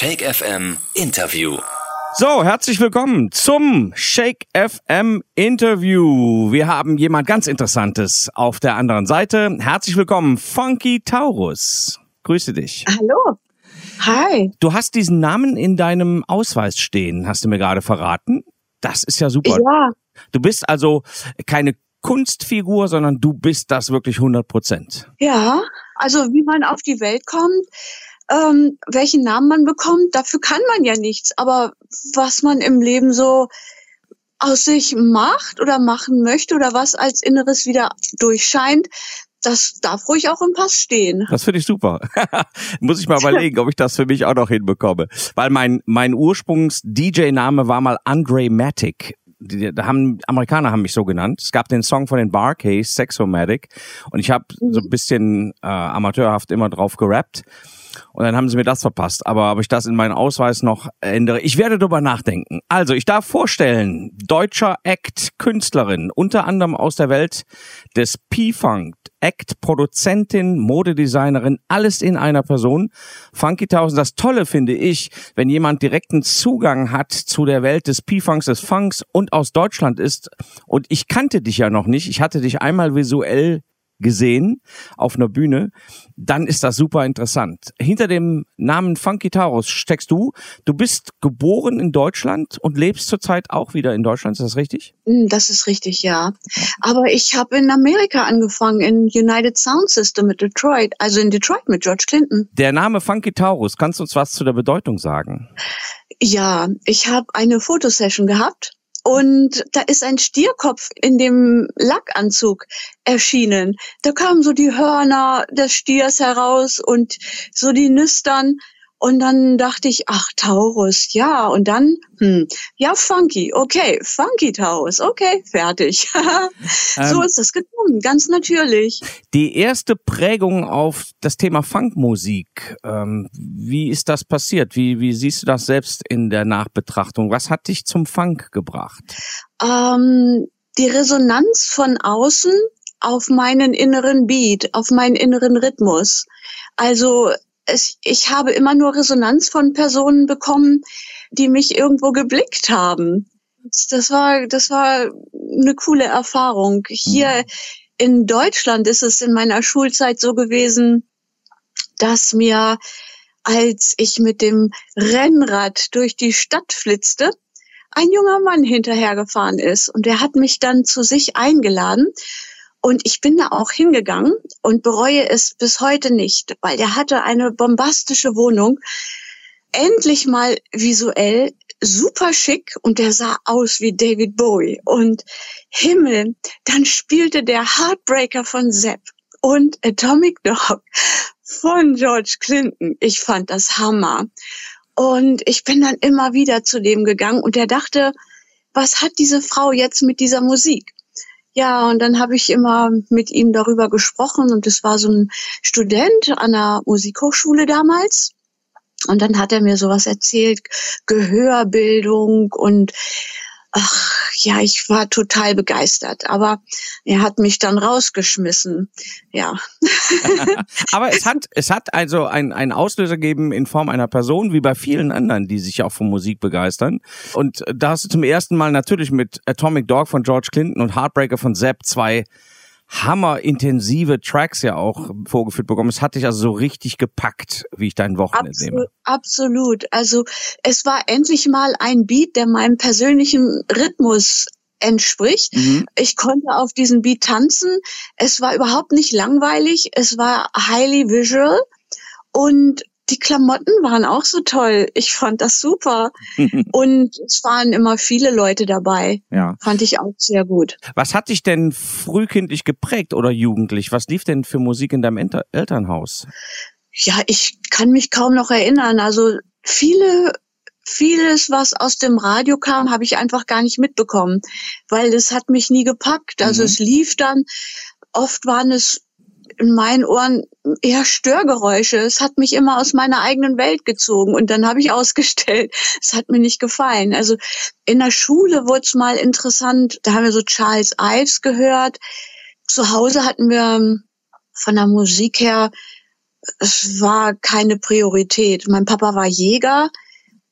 Shake FM Interview. So, herzlich willkommen zum Shake FM Interview. Wir haben jemand ganz Interessantes auf der anderen Seite. Herzlich willkommen, Funky Taurus. Grüße dich. Hallo. Hi. Du hast diesen Namen in deinem Ausweis stehen, hast du mir gerade verraten. Das ist ja super. Ja. Du bist also keine Kunstfigur, sondern du bist das wirklich 100 Prozent. Ja, also wie man auf die Welt kommt, ähm, welchen Namen man bekommt, dafür kann man ja nichts. Aber was man im Leben so aus sich macht oder machen möchte oder was als Inneres wieder durchscheint, das darf ruhig auch im Pass stehen. Das finde ich super. Muss ich mal überlegen, ob ich das für mich auch noch hinbekomme. Weil mein, mein Ursprungs-DJ-Name war mal Andre Matic. Die, da haben Amerikaner haben mich so genannt. Es gab den Song von den Barcase, Sexomatic, und ich habe so ein bisschen äh, amateurhaft immer drauf gerappt. Und dann haben sie mir das verpasst. Aber ob ich das in meinen Ausweis noch ändere, ich werde darüber nachdenken. Also, ich darf vorstellen, deutscher Act, Künstlerin, unter anderem aus der Welt des P-Funk, Act, Produzentin, Modedesignerin, alles in einer Person. Funky Tausend, das Tolle finde ich, wenn jemand direkten Zugang hat zu der Welt des P-Funks, des Funks und aus Deutschland ist. Und ich kannte dich ja noch nicht. Ich hatte dich einmal visuell gesehen auf einer Bühne, dann ist das super interessant. Hinter dem Namen Funky Taurus steckst du. Du bist geboren in Deutschland und lebst zurzeit auch wieder in Deutschland, ist das richtig? Hm, Das ist richtig, ja. Aber ich habe in Amerika angefangen, in United Sound System mit Detroit, also in Detroit mit George Clinton. Der Name Funky Taurus, kannst du uns was zu der Bedeutung sagen? Ja, ich habe eine Fotosession gehabt und da ist ein Stierkopf in dem Lackanzug erschienen. Da kamen so die Hörner des Stiers heraus und so die Nüstern. Und dann dachte ich, ach, Taurus, ja. Und dann, hm, ja, Funky, okay, Funky Taurus, okay, fertig. so Ähm. ist das gekommen, ganz natürlich. Die erste Prägung auf das Thema Funkmusik, ähm, wie ist das passiert? Wie, wie siehst du das selbst in der Nachbetrachtung? Was hat dich zum Funk gebracht? Ähm, die Resonanz von außen auf meinen inneren Beat, auf meinen inneren Rhythmus. Also es, ich habe immer nur Resonanz von Personen bekommen, die mich irgendwo geblickt haben. Das war, das war eine coole Erfahrung. Hier in Deutschland ist es in meiner Schulzeit so gewesen, dass mir, als ich mit dem Rennrad durch die Stadt flitzte, ein junger Mann hinterhergefahren ist und der hat mich dann zu sich eingeladen und ich bin da auch hingegangen und bereue es bis heute nicht, weil der hatte eine bombastische Wohnung, endlich mal visuell super schick und der sah aus wie David Bowie und Himmel, dann spielte der Heartbreaker von Sepp und Atomic Dog von George Clinton. Ich fand das Hammer. Und ich bin dann immer wieder zu dem gegangen und der dachte, was hat diese Frau jetzt mit dieser Musik? Ja, und dann habe ich immer mit ihm darüber gesprochen und es war so ein Student an der Musikhochschule damals. Und dann hat er mir sowas erzählt, Gehörbildung und ach ja, ich war total begeistert. Aber er hat mich dann rausgeschmissen. Ja. Aber es hat, es hat also ein, einen Auslöser gegeben in Form einer Person, wie bei vielen anderen, die sich auch von Musik begeistern. Und da hast du zum ersten Mal natürlich mit Atomic Dog von George Clinton und Heartbreaker von Zapp zwei hammerintensive Tracks ja auch vorgeführt bekommen. Es hat dich also so richtig gepackt, wie ich dein Wochenende Absolut, nehme. absolut. Also es war endlich mal ein Beat, der meinem persönlichen Rhythmus entspricht. Mhm. Ich konnte auf diesen Beat tanzen. Es war überhaupt nicht langweilig. Es war highly visual und die Klamotten waren auch so toll. Ich fand das super. und es waren immer viele Leute dabei. Ja. Fand ich auch sehr gut. Was hat dich denn frühkindlich geprägt oder jugendlich? Was lief denn für Musik in deinem Enter Elternhaus? Ja, ich kann mich kaum noch erinnern. Also viele, vieles, was aus dem Radio kam, habe ich einfach gar nicht mitbekommen, weil es hat mich nie gepackt. Also Mhm. es lief dann, oft waren es in meinen Ohren eher Störgeräusche. Es hat mich immer aus meiner eigenen Welt gezogen und dann habe ich ausgestellt, es hat mir nicht gefallen. Also in der Schule wurde es mal interessant, da haben wir so Charles Ives gehört. Zu Hause hatten wir ähm, von der Musik her es war keine Priorität. Mein Papa war Jäger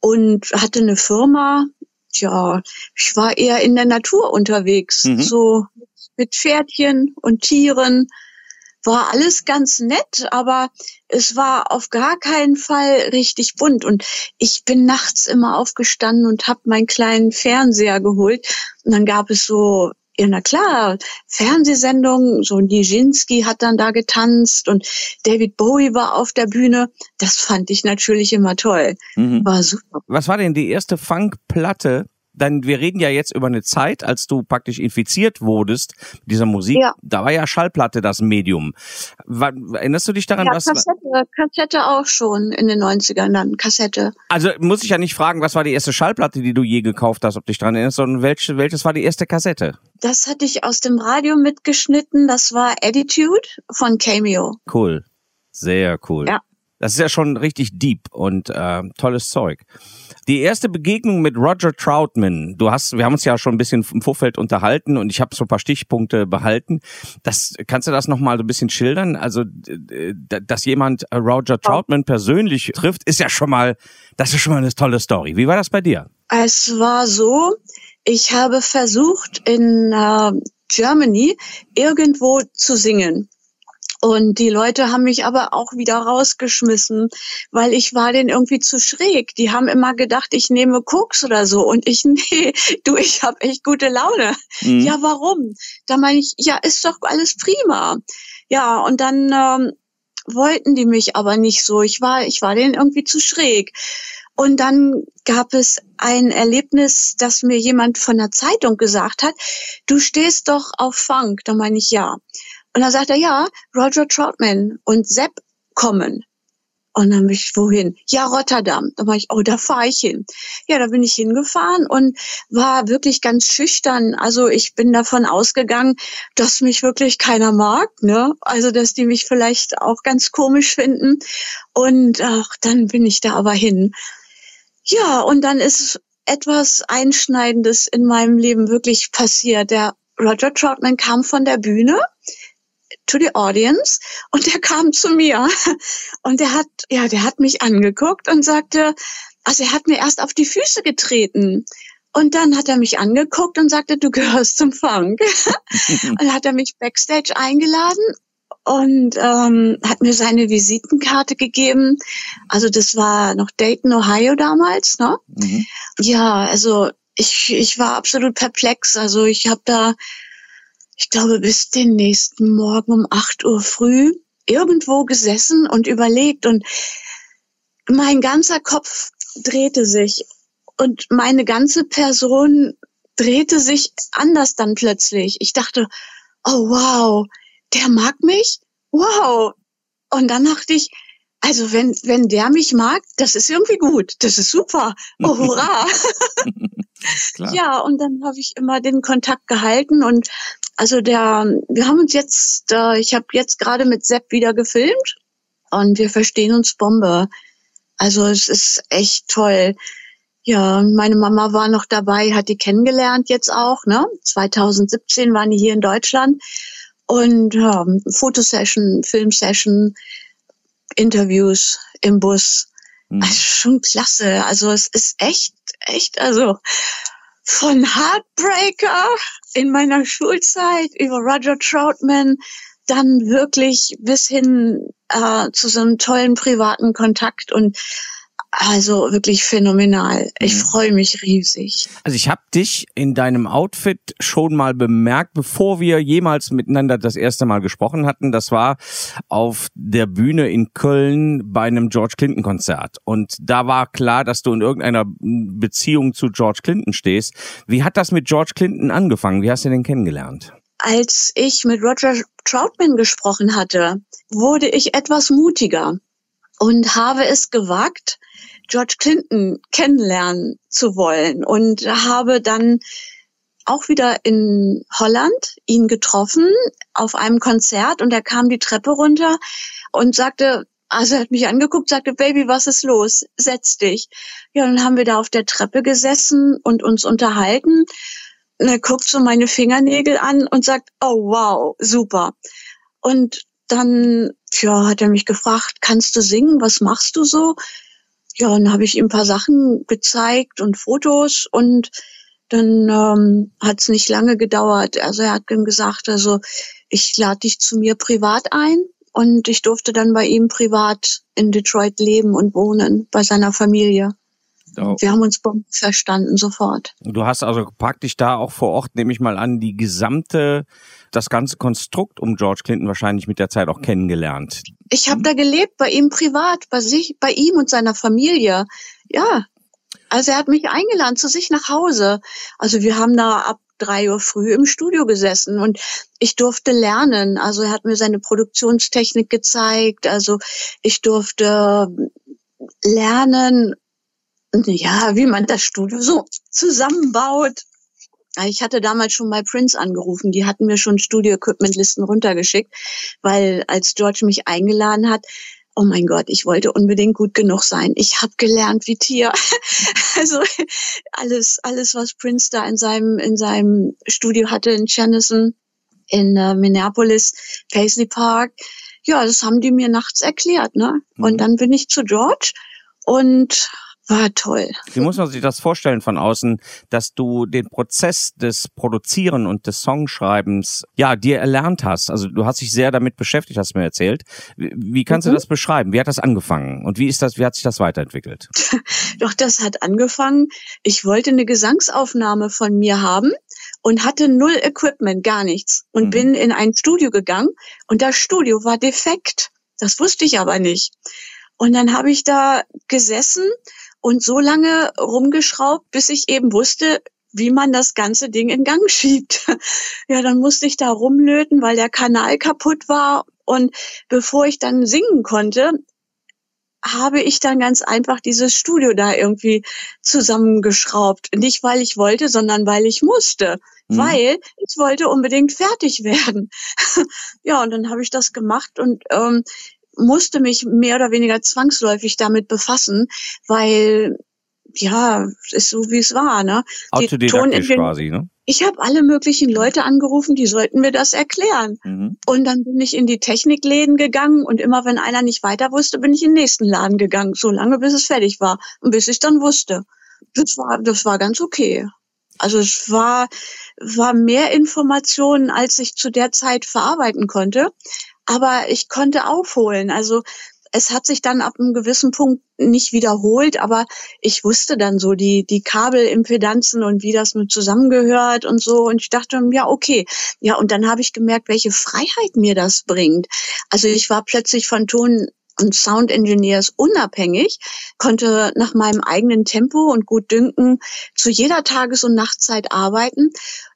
und hatte eine Firma. Ja, ich war eher in der Natur unterwegs, mhm. so mit Pferdchen und Tieren. War alles ganz nett, aber es war auf gar keinen Fall richtig bunt. Und ich bin nachts immer aufgestanden und habe meinen kleinen Fernseher geholt. Und dann gab es so ja, na klar, Fernsehsendungen, so Nijinsky hat dann da getanzt und David Bowie war auf der Bühne. Das fand ich natürlich immer toll. Mhm. War super. Was war denn die erste Funkplatte, dann wir reden ja jetzt über eine Zeit, als du praktisch infiziert wurdest mit dieser Musik. Ja. Da war ja Schallplatte das Medium. Erinnerst du dich daran, ja, was? Kassette, Kassette auch schon in den 90ern dann, Kassette. Also muss ich ja nicht fragen, was war die erste Schallplatte, die du je gekauft hast, ob dich daran erinnerst, sondern welche, welches war die erste Kassette? Das hatte ich aus dem Radio mitgeschnitten. Das war Attitude von Cameo. Cool. Sehr cool. Ja. Das ist ja schon richtig deep und äh, tolles Zeug. Die erste Begegnung mit Roger Troutman, du hast, wir haben uns ja schon ein bisschen im Vorfeld unterhalten und ich habe so ein paar Stichpunkte behalten. Das kannst du das noch mal so ein bisschen schildern? Also, dass jemand äh, Roger Troutman persönlich trifft, ist ja schon mal, das ist schon mal eine tolle Story. Wie war das bei dir? Es war so, ich habe versucht in äh, Germany irgendwo zu singen. Und die Leute haben mich aber auch wieder rausgeschmissen, weil ich war denen irgendwie zu schräg. Die haben immer gedacht, ich nehme Koks oder so. Und ich, nee, du, ich habe echt gute Laune. Mhm. Ja, warum? Da meine ich, ja, ist doch alles prima. Ja, und dann ähm, wollten die mich aber nicht so. Ich war, ich war denen irgendwie zu schräg. Und dann gab es ein Erlebnis, dass mir jemand von der Zeitung gesagt hat, du stehst doch auf Funk. Da meine ich ja. Und dann sagt er, ja, Roger Troutman und Sepp kommen. Und dann bin ich, wohin? Ja, Rotterdam. Da war ich, oh, da fahre ich hin. Ja, da bin ich hingefahren und war wirklich ganz schüchtern. Also ich bin davon ausgegangen, dass mich wirklich keiner mag, ne? Also, dass die mich vielleicht auch ganz komisch finden. Und ach, dann bin ich da aber hin. Ja, und dann ist etwas Einschneidendes in meinem Leben wirklich passiert. Der Roger Troutman kam von der Bühne to the audience und der kam zu mir und der hat, ja, der hat mich angeguckt und sagte, also er hat mir erst auf die Füße getreten. Und dann hat er mich angeguckt und sagte, du gehörst zum Funk. und dann hat er mich backstage eingeladen und ähm, hat mir seine Visitenkarte gegeben. Also das war noch Dayton, Ohio damals. Ne? Mhm. Ja, also ich, ich war absolut perplex. Also ich habe da ich glaube, bis den nächsten Morgen um acht Uhr früh irgendwo gesessen und überlegt und mein ganzer Kopf drehte sich und meine ganze Person drehte sich anders dann plötzlich. Ich dachte, oh wow, der mag mich? Wow. Und dann dachte ich, also wenn, wenn der mich mag, das ist irgendwie gut, das ist super. Oh, hurra. ja, und dann habe ich immer den Kontakt gehalten und also der, wir haben uns jetzt, äh, ich habe jetzt gerade mit Sepp wieder gefilmt und wir verstehen uns Bombe. Also es ist echt toll. Ja, meine Mama war noch dabei, hat die kennengelernt jetzt auch, ne? 2017 waren die hier in Deutschland und ja, Fotosession, Filmsession, Interviews im Bus. Mhm. Also schon klasse. Also es ist echt, echt, also von Heartbreaker in meiner Schulzeit über Roger Troutman dann wirklich bis hin äh, zu so einem tollen privaten Kontakt und also wirklich phänomenal. Ich mhm. freue mich riesig. Also ich habe dich in deinem Outfit schon mal bemerkt, bevor wir jemals miteinander das erste Mal gesprochen hatten. Das war auf der Bühne in Köln bei einem George Clinton Konzert. Und da war klar, dass du in irgendeiner Beziehung zu George Clinton stehst. Wie hat das mit George Clinton angefangen? Wie hast du den kennengelernt? Als ich mit Roger Troutman gesprochen hatte, wurde ich etwas mutiger und habe es gewagt, George Clinton kennenlernen zu wollen und habe dann auch wieder in Holland ihn getroffen auf einem Konzert und er kam die Treppe runter und sagte, also er hat mich angeguckt, sagte, Baby, was ist los? Setz dich. Ja, dann haben wir da auf der Treppe gesessen und uns unterhalten. Und er guckt so meine Fingernägel an und sagt, oh wow, super. Und dann ja, hat er mich gefragt, kannst du singen? Was machst du so? Ja, dann habe ich ihm ein paar Sachen gezeigt und Fotos und dann ähm, hat es nicht lange gedauert. Also er hat dann gesagt, also ich lade dich zu mir privat ein und ich durfte dann bei ihm privat in Detroit leben und wohnen, bei seiner Familie. Oh. Wir haben uns verstanden sofort. Du hast also praktisch da auch vor Ort, nehme ich mal an, die gesamte, das ganze Konstrukt um George Clinton wahrscheinlich mit der Zeit auch kennengelernt. Ich habe da gelebt, bei ihm privat, bei sich, bei ihm und seiner Familie. Ja. Also er hat mich eingeladen zu sich nach Hause. Also wir haben da ab drei Uhr früh im Studio gesessen und ich durfte lernen. Also er hat mir seine Produktionstechnik gezeigt. Also ich durfte lernen, ja, wie man das Studio so zusammenbaut. Ich hatte damals schon bei Prince angerufen. Die hatten mir schon Studio-Equipment-Listen runtergeschickt, weil als George mich eingeladen hat, oh mein Gott, ich wollte unbedingt gut genug sein. Ich habe gelernt wie Tier. also alles, alles, was Prince da in seinem, in seinem Studio hatte in Chenison, in äh, Minneapolis, Paisley Park, ja, das haben die mir nachts erklärt, ne? Mhm. Und dann bin ich zu George und war toll. Wie muss man sich das vorstellen von außen, dass du den Prozess des Produzieren und des Songschreibens, ja, dir erlernt hast? Also du hast dich sehr damit beschäftigt, hast du mir erzählt. Wie kannst mhm. du das beschreiben? Wie hat das angefangen? Und wie ist das, wie hat sich das weiterentwickelt? Doch, das hat angefangen. Ich wollte eine Gesangsaufnahme von mir haben und hatte null Equipment, gar nichts. Und mhm. bin in ein Studio gegangen und das Studio war defekt. Das wusste ich aber nicht. Und dann habe ich da gesessen und so lange rumgeschraubt, bis ich eben wusste, wie man das ganze Ding in Gang schiebt. Ja, dann musste ich da rumlöten, weil der Kanal kaputt war. Und bevor ich dann singen konnte, habe ich dann ganz einfach dieses Studio da irgendwie zusammengeschraubt. Nicht weil ich wollte, sondern weil ich musste. Mhm. Weil ich wollte unbedingt fertig werden. ja, und dann habe ich das gemacht und ähm, musste mich mehr oder weniger zwangsläufig damit befassen, weil ja, ist so wie es war, ne? Autodidaktisch quasi, ne? Ich habe alle möglichen Leute angerufen, die sollten mir das erklären. Mhm. Und dann bin ich in die Technikläden gegangen und immer wenn einer nicht weiter wusste, bin ich in den nächsten Laden gegangen, so lange bis es fertig war und bis ich dann wusste. Das war das war ganz okay. Also es war war mehr Informationen, als ich zu der Zeit verarbeiten konnte aber ich konnte aufholen. Also es hat sich dann ab einem gewissen Punkt nicht wiederholt, aber ich wusste dann so die, die Kabelimpedanzen und wie das mit zusammengehört und so. Und ich dachte, ja, okay. Ja, und dann habe ich gemerkt, welche Freiheit mir das bringt. Also ich war plötzlich von Ton und Sound Engineers unabhängig, konnte nach meinem eigenen Tempo und gut dünken zu jeder Tages- und Nachtzeit arbeiten.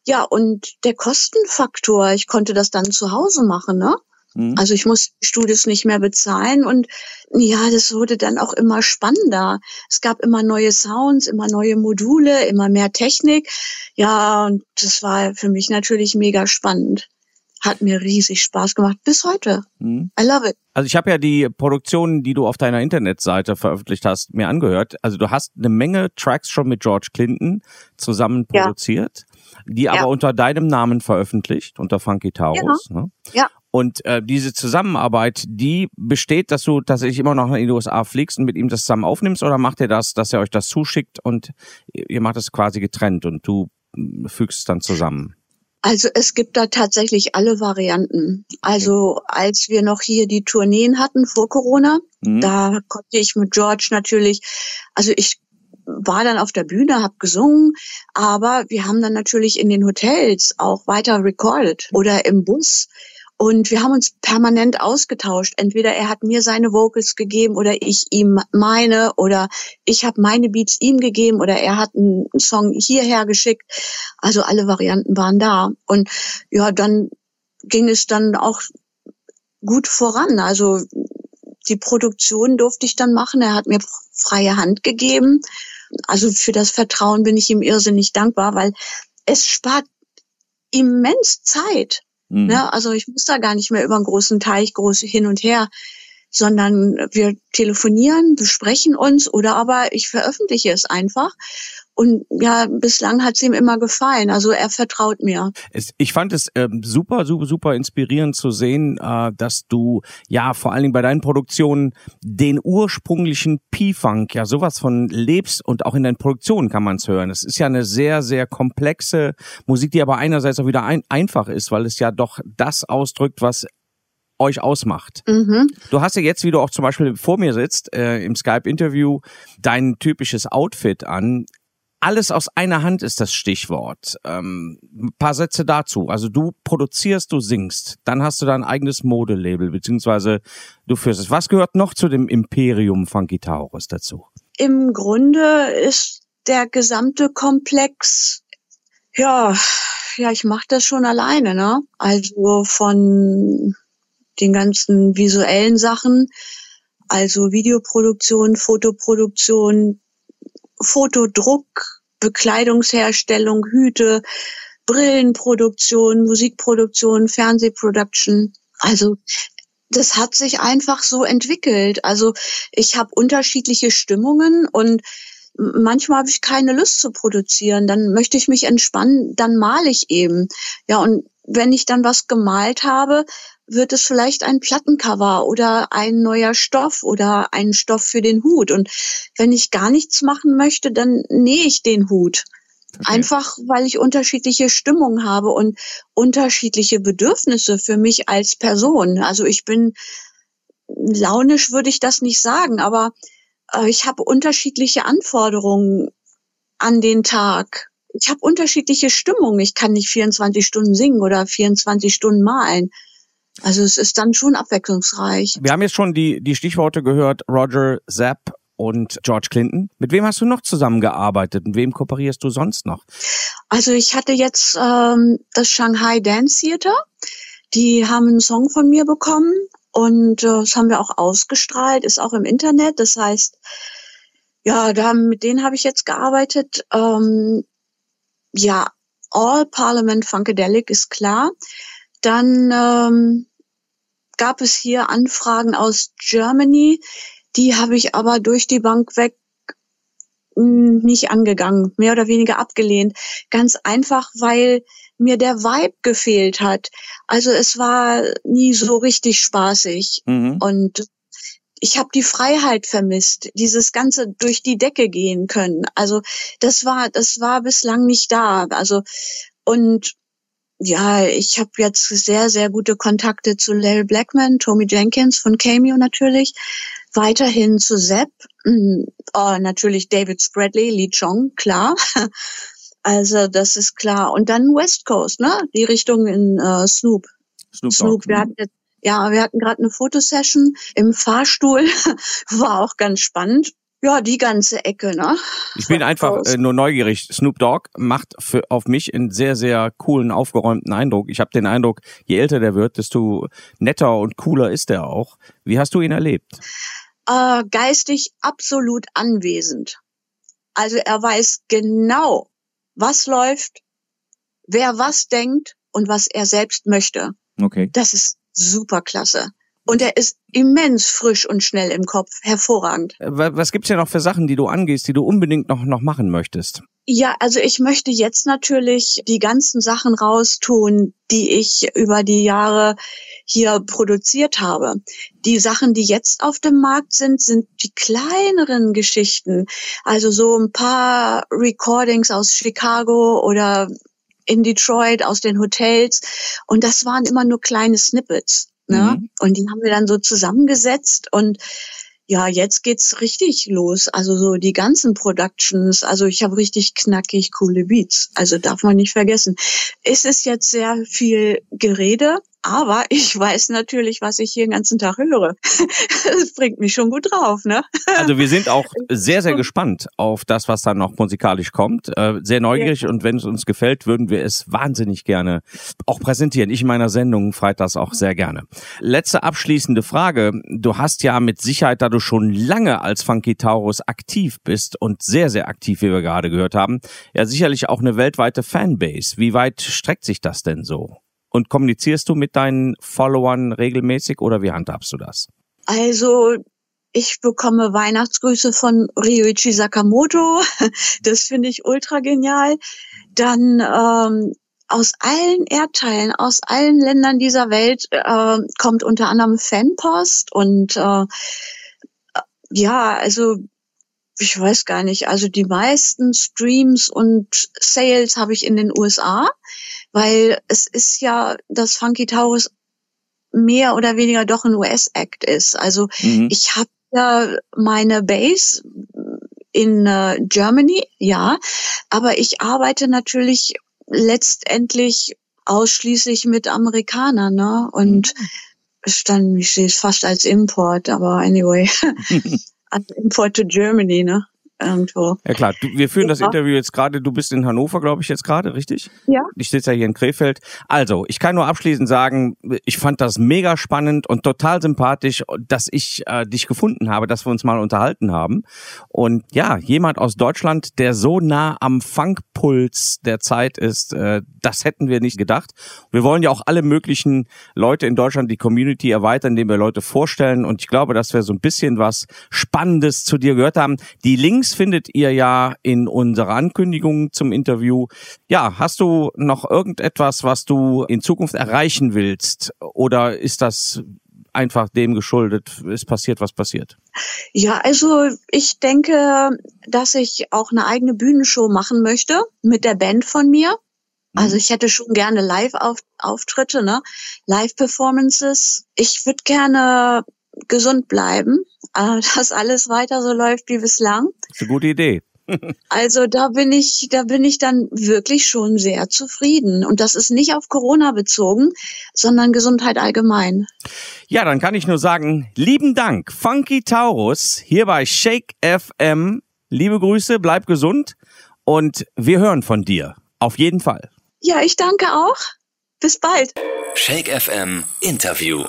Ja, und der Kostenfaktor, ich konnte das dann zu Hause machen, ne? Mhm. Also ich muss Studios nicht mehr bezahlen und ja, das wurde dann auch immer spannender. Es gab immer neue Sounds, immer neue Module, immer mehr Technik. Ja, und das war für mich natürlich mega spannend. Hat mir riesig Spaß gemacht bis heute. Mhm. I love it. Also ich habe ja die Produktionen, die du auf deiner Internetseite veröffentlicht hast, mir angehört. Also du hast eine Menge Tracks schon mit George Clinton zusammen produziert, ja. die ja. aber unter deinem Namen veröffentlicht, unter Funky Taurus. Genau. Ne? Ja. Und äh, diese Zusammenarbeit, die besteht, dass du tatsächlich immer noch in die USA fliegst und mit ihm das zusammen aufnimmst, oder macht ihr das, dass er euch das zuschickt und ihr macht es quasi getrennt und du hm, fügst es dann zusammen? Also es gibt da tatsächlich alle Varianten. Also als wir noch hier die Tourneen hatten vor Corona, mhm. da konnte ich mit George natürlich, also ich war dann auf der Bühne, habe gesungen, aber wir haben dann natürlich in den Hotels auch weiter recorded oder im Bus. Und wir haben uns permanent ausgetauscht. Entweder er hat mir seine Vocals gegeben oder ich ihm meine oder ich habe meine Beats ihm gegeben oder er hat einen Song hierher geschickt. Also alle Varianten waren da. Und ja, dann ging es dann auch gut voran. Also die Produktion durfte ich dann machen. Er hat mir freie Hand gegeben. Also für das Vertrauen bin ich ihm irrsinnig dankbar, weil es spart immens Zeit. Mhm. Ne? Also ich muss da gar nicht mehr über einen großen Teich groß hin und her, sondern wir telefonieren, besprechen uns oder aber ich veröffentliche es einfach. Und ja, bislang hat es ihm immer gefallen. Also er vertraut mir. Es, ich fand es ähm, super, super, super inspirierend zu sehen, äh, dass du ja vor allen Dingen bei deinen Produktionen den ursprünglichen P-Funk ja sowas von lebst und auch in deinen Produktionen kann man es hören. Es ist ja eine sehr, sehr komplexe Musik, die aber einerseits auch wieder ein, einfach ist, weil es ja doch das ausdrückt, was euch ausmacht. Mhm. Du hast ja jetzt, wie du auch zum Beispiel vor mir sitzt, äh, im Skype-Interview, dein typisches Outfit an. Alles aus einer Hand ist das Stichwort. Ähm, ein paar Sätze dazu. Also du produzierst, du singst, dann hast du dein eigenes Modelabel, beziehungsweise du führst es. Was gehört noch zu dem Imperium Funky Taurus dazu? Im Grunde ist der gesamte Komplex, ja, ja, ich mache das schon alleine, ne? Also von den ganzen visuellen Sachen, also Videoproduktion, Fotoproduktion, Fotodruck, Bekleidungsherstellung, Hüte, Brillenproduktion, Musikproduktion, Fernsehproduction. Also das hat sich einfach so entwickelt. Also ich habe unterschiedliche Stimmungen und manchmal habe ich keine Lust zu produzieren. Dann möchte ich mich entspannen, dann male ich eben. Ja, und wenn ich dann was gemalt habe, wird es vielleicht ein Plattencover oder ein neuer Stoff oder ein Stoff für den Hut. Und wenn ich gar nichts machen möchte, dann nähe ich den Hut. Okay. Einfach weil ich unterschiedliche Stimmung habe und unterschiedliche Bedürfnisse für mich als Person. Also ich bin launisch, würde ich das nicht sagen, aber ich habe unterschiedliche Anforderungen an den Tag. Ich habe unterschiedliche Stimmungen. Ich kann nicht 24 Stunden singen oder 24 Stunden malen. Also es ist dann schon abwechslungsreich. Wir haben jetzt schon die, die Stichworte gehört, Roger, Zapp und George Clinton. Mit wem hast du noch zusammengearbeitet? Mit wem kooperierst du sonst noch? Also ich hatte jetzt ähm, das Shanghai Dance Theater. Die haben einen Song von mir bekommen und äh, das haben wir auch ausgestrahlt, ist auch im Internet. Das heißt, ja, da, mit denen habe ich jetzt gearbeitet. Ähm, ja, All Parliament Funkadelic ist klar. Dann ähm, gab es hier Anfragen aus Germany, die habe ich aber durch die Bank weg hm, nicht angegangen, mehr oder weniger abgelehnt. Ganz einfach, weil mir der Vibe gefehlt hat. Also es war nie so richtig spaßig. Mhm. Und ich habe die Freiheit vermisst, dieses ganze durch die Decke gehen können. Also das war, das war bislang nicht da. Also und ja, ich habe jetzt sehr, sehr gute Kontakte zu Larry Blackman, Tommy Jenkins von Cameo natürlich, weiterhin zu Sepp, mm, oh, natürlich David Spradley, Lee Chong, klar. Also das ist klar. Und dann West Coast, ne? Die Richtung in äh, Snoop. Snoop, Snoop. Wir hatten jetzt, ja, wir hatten gerade eine Fotosession im Fahrstuhl, war auch ganz spannend. Ja, die ganze Ecke, ne? Ich bin einfach äh, nur neugierig. Snoop Dogg macht für, auf mich einen sehr, sehr coolen, aufgeräumten Eindruck. Ich habe den Eindruck, je älter der wird, desto netter und cooler ist er auch. Wie hast du ihn erlebt? Äh, geistig absolut anwesend. Also er weiß genau, was läuft, wer was denkt und was er selbst möchte. Okay. Das ist super klasse. Und er ist immens frisch und schnell im Kopf. Hervorragend. Äh, was gibt's ja noch für Sachen, die du angehst, die du unbedingt noch, noch machen möchtest? Ja, also ich möchte jetzt natürlich die ganzen Sachen raustun, die ich über die Jahre hier produziert habe. Die Sachen, die jetzt auf dem Markt sind, sind die kleineren Geschichten. Also so ein paar Recordings aus Chicago oder in Detroit aus den Hotels. Und das waren immer nur kleine Snippets. Ne? Mhm. Und die haben wir dann so zusammengesetzt und ja, jetzt geht's richtig los. Also so die ganzen Productions, also ich habe richtig knackig coole Beats. Also darf man nicht vergessen. Es ist jetzt sehr viel Gerede, aber ich weiß natürlich, was ich hier den ganzen Tag höre. Das bringt mich schon gut drauf, ne? Also wir sind auch sehr, sehr gespannt auf das, was dann noch musikalisch kommt. Äh, sehr neugierig ja. und wenn es uns gefällt, würden wir es wahnsinnig gerne auch präsentieren. Ich in meiner Sendung freitags auch sehr gerne. Letzte abschließende Frage. Du hast ja mit Sicherheit, da du schon lange als Funky Taurus aktiv bist und sehr, sehr aktiv, wie wir gerade gehört haben, ja sicherlich auch eine weltweite Fanbase. Wie weit streckt sich das denn so? Und kommunizierst du mit deinen Followern regelmäßig oder wie handhabst du das? Also ich bekomme Weihnachtsgrüße von Ryuichi Sakamoto. Das finde ich ultra genial. Dann ähm, aus allen Erdteilen, aus allen Ländern dieser Welt äh, kommt unter anderem Fanpost und äh, ja, also ich weiß gar nicht, also die meisten Streams und Sales habe ich in den USA, weil es ist ja, dass Funky Taurus mehr oder weniger doch ein US-Act ist. Also mhm. ich habe ja meine Base in äh, Germany, ja, aber ich arbeite natürlich letztendlich ausschließlich mit Amerikanern, ne? Und mhm. es stand, ich sehe es fast als Import, aber anyway. als Import to Germany, ne? Irgendwo. Ja klar, du, wir führen das Interview jetzt gerade, du bist in Hannover, glaube ich, jetzt gerade, richtig? Ja. Ich sitze ja hier in Krefeld. Also, ich kann nur abschließend sagen, ich fand das mega spannend und total sympathisch, dass ich äh, dich gefunden habe, dass wir uns mal unterhalten haben. Und ja, jemand aus Deutschland, der so nah am Funkpuls der Zeit ist, äh, das hätten wir nicht gedacht. Wir wollen ja auch alle möglichen Leute in Deutschland, die Community erweitern, indem wir Leute vorstellen. Und ich glaube, dass wir so ein bisschen was Spannendes zu dir gehört haben. Die Links Links findet ihr ja in unserer Ankündigung zum Interview. Ja, hast du noch irgendetwas, was du in Zukunft erreichen willst? Oder ist das einfach dem geschuldet, es passiert, was passiert? Ja, also ich denke, dass ich auch eine eigene Bühnenshow machen möchte mit der Band von mir. Also mhm. ich hätte schon gerne Live-Auftritte, ne? Live-Performances. Ich würde gerne gesund bleiben, äh, dass alles weiter so läuft wie bislang. Das ist eine gute Idee. Also da bin ich, da bin ich dann wirklich schon sehr zufrieden. Und das ist nicht auf Corona bezogen, sondern Gesundheit allgemein. Ja, dann kann ich nur sagen, lieben Dank, Funky Taurus, hier bei Shake FM. Liebe Grüße, bleib gesund und wir hören von dir. Auf jeden Fall. Ja, ich danke auch. Bis bald. Shake FM Interview.